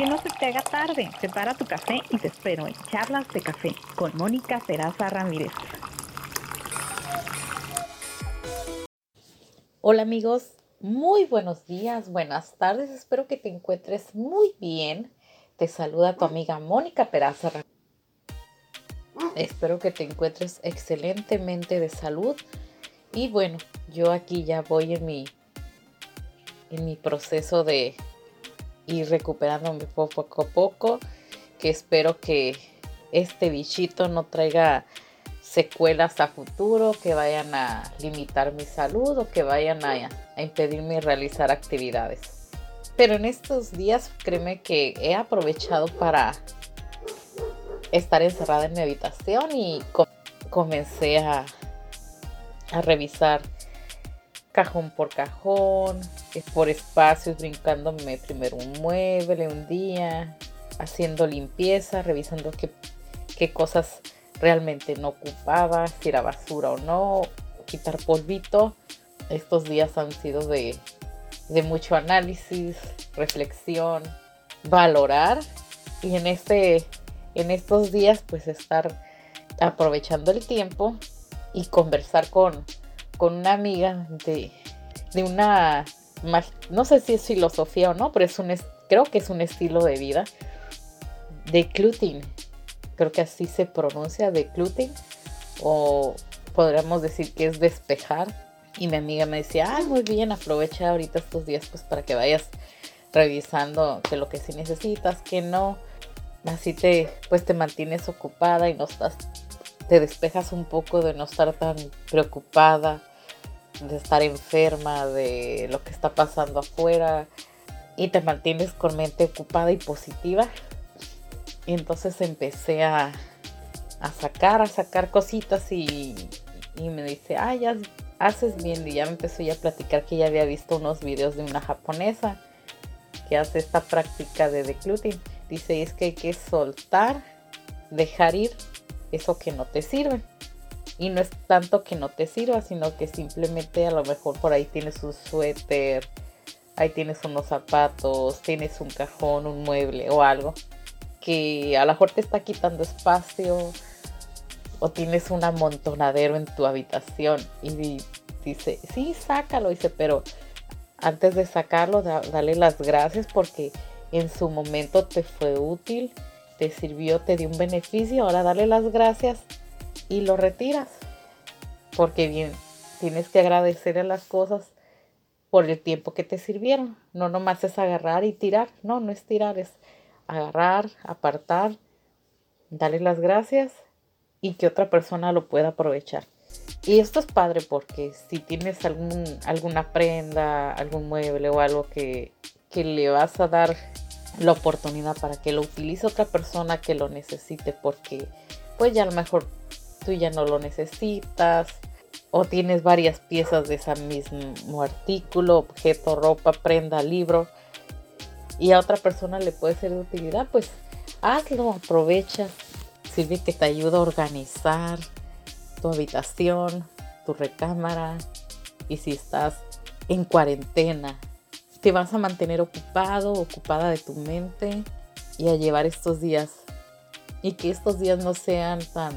Que no se te haga tarde. Prepara tu café y te espero en Charlas de Café con Mónica Peraza Ramírez. Hola amigos, muy buenos días, buenas tardes. Espero que te encuentres muy bien. Te saluda tu amiga Mónica Peraza Ramírez. Espero que te encuentres excelentemente de salud. Y bueno, yo aquí ya voy en mi en mi proceso de ir recuperándome poco a poco, que espero que este bichito no traiga secuelas a futuro que vayan a limitar mi salud o que vayan a, impedirme realizar actividades. Pero en estos días créeme que he aprovechado para estar encerrada en mi habitación y comencé a revisar cajón por cajón, por espacios, brincándome primero un mueble un día, haciendo limpieza, revisando qué, qué cosas realmente no ocupaba, si era basura o no, quitar polvito. Estos días han sido de, de mucho análisis, reflexión, valorar y en, este, en estos días pues estar aprovechando el tiempo y conversar con, con una amiga de, de una, no sé si es filosofía o no, pero es un, creo que es un estilo de vida, de cluting. Creo que así se pronuncia, de cluting. O podríamos decir que es despejar. Y mi amiga me decía, ay, muy bien, aprovecha ahorita estos días pues para que vayas revisando que lo que sí necesitas, que no. Así te, pues te mantienes ocupada y no estás, te despejas un poco de no estar tan preocupada de estar enferma, de lo que está pasando afuera y te mantienes con mente ocupada y positiva. Y entonces empecé a, a sacar, a sacar cositas y, y me dice, ah, ya haces bien. Y ya me empezó ya a platicar que ya había visto unos videos de una japonesa que hace esta práctica de decluting. Dice, es que hay que soltar, dejar ir eso que no te sirve. Y no es tanto que no te sirva, sino que simplemente a lo mejor por ahí tienes un suéter, ahí tienes unos zapatos, tienes un cajón, un mueble o algo que a lo mejor te está quitando espacio o tienes un amontonadero en tu habitación y dice, sí, sácalo, dice, pero antes de sacarlo, dale las gracias porque en su momento te fue útil, te sirvió, te dio un beneficio, ahora dale las gracias y lo retiras. Porque bien, tienes que agradecer a las cosas por el tiempo que te sirvieron. No nomás es agarrar y tirar. No, no es tirar, es agarrar, apartar, darle las gracias y que otra persona lo pueda aprovechar. Y esto es padre porque si tienes algún, alguna prenda, algún mueble o algo que, que le vas a dar la oportunidad para que lo utilice otra persona que lo necesite porque pues ya a lo mejor tú ya no lo necesitas o tienes varias piezas de ese mismo artículo, objeto, ropa, prenda, libro y a otra persona le puede ser de utilidad, pues hazlo, aprovecha, sirve que te ayuda a organizar tu habitación, tu recámara y si estás en cuarentena, te vas a mantener ocupado, ocupada de tu mente y a llevar estos días y que estos días no sean tan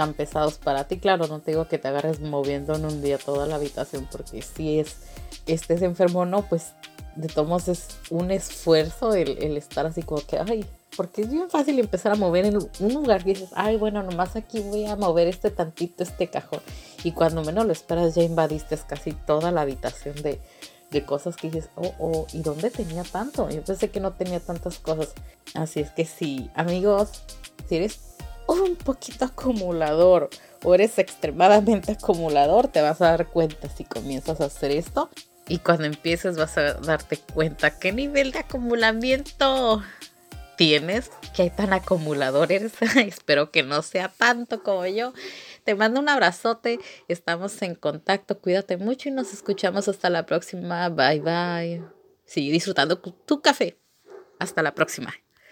tan pesados para ti. Claro, no te digo que te agarres moviendo en un día toda la habitación, porque si es, estés enfermo o no, pues de todos es un esfuerzo el, estar así como que, ay, porque es bien fácil empezar a mover en un lugar que dices, ay, bueno, nomás aquí voy a mover este tantito, este cajón. Y cuando menos lo esperas, ya invadiste casi toda la habitación de, cosas que dices, oh, oh, ¿y dónde tenía tanto? Yo pensé que no tenía tantas cosas. Así es que sí, amigos, si eres un poquito acumulador o eres extremadamente acumulador, te vas a dar cuenta si comienzas a hacer esto. Y cuando empieces vas a darte cuenta qué nivel de acumulamiento tienes, que tan acumulador eres. Espero que no sea tanto como yo. Te mando un abrazote, estamos en contacto, cuídate mucho y nos escuchamos hasta la próxima. Bye bye. Sigue disfrutando tu café. Hasta la próxima.